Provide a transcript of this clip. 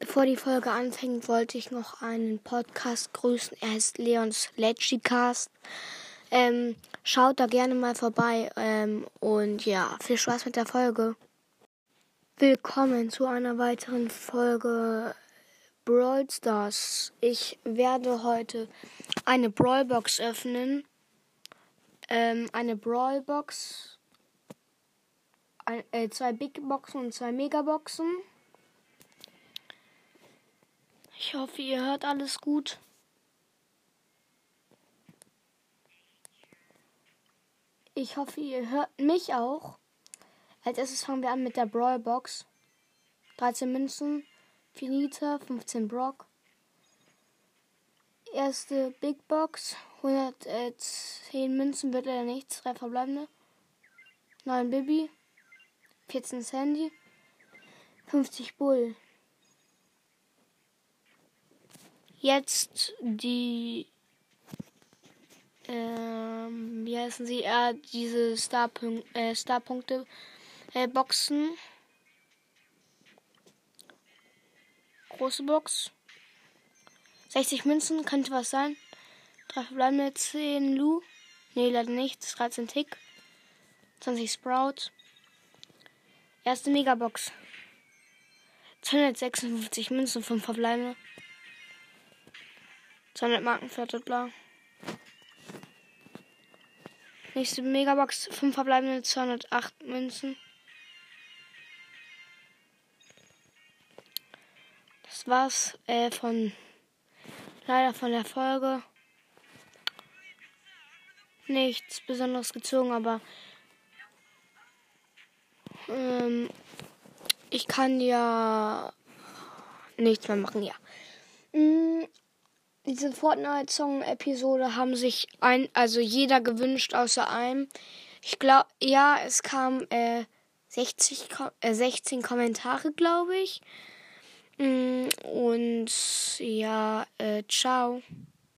Bevor die Folge anfängt, wollte ich noch einen Podcast grüßen. Er heißt Leons Legicast. Ähm, schaut da gerne mal vorbei. Ähm, und ja, viel Spaß mit der Folge. Willkommen zu einer weiteren Folge Brawl Stars. Ich werde heute eine Brawlbox öffnen. Ähm, eine Brawlbox. Ein, äh, zwei Big Boxen und zwei Megaboxen. Ich hoffe, ihr hört alles gut. Ich hoffe, ihr hört mich auch. Als erstes fangen wir an mit der Brawl Box. 13 Münzen, 4 Liter, 15 Brock. Erste Big Box, 110 Münzen wird leider nichts, 3 verbleibende. 9 Bibi, 14 Sandy, 50 Bull. Jetzt die, ähm, wie heißen sie, äh, diese Starpunk äh, Starpunkte äh, Boxen. Große Box. 60 Münzen, könnte was sein. Drei verbleibende 10 Lu. Nee, leider nicht. 13 Tick. 20 Sprout. Erste Megabox. 256 Münzen, 5 verbleibende. 200 Marken viertet blau. Nächste Megabox, 5 verbleibende 208 Münzen. Das war's äh, von leider von der Folge. Nichts Besonderes gezogen, aber ähm, ich kann ja nichts mehr machen, ja. Mm, diese Fortnite-Song-Episode haben sich ein, also jeder gewünscht außer einem. Ich glaube, ja, es kam äh, 60, äh, 16 Kommentare, glaube ich. Mm, und ja, äh, ciao.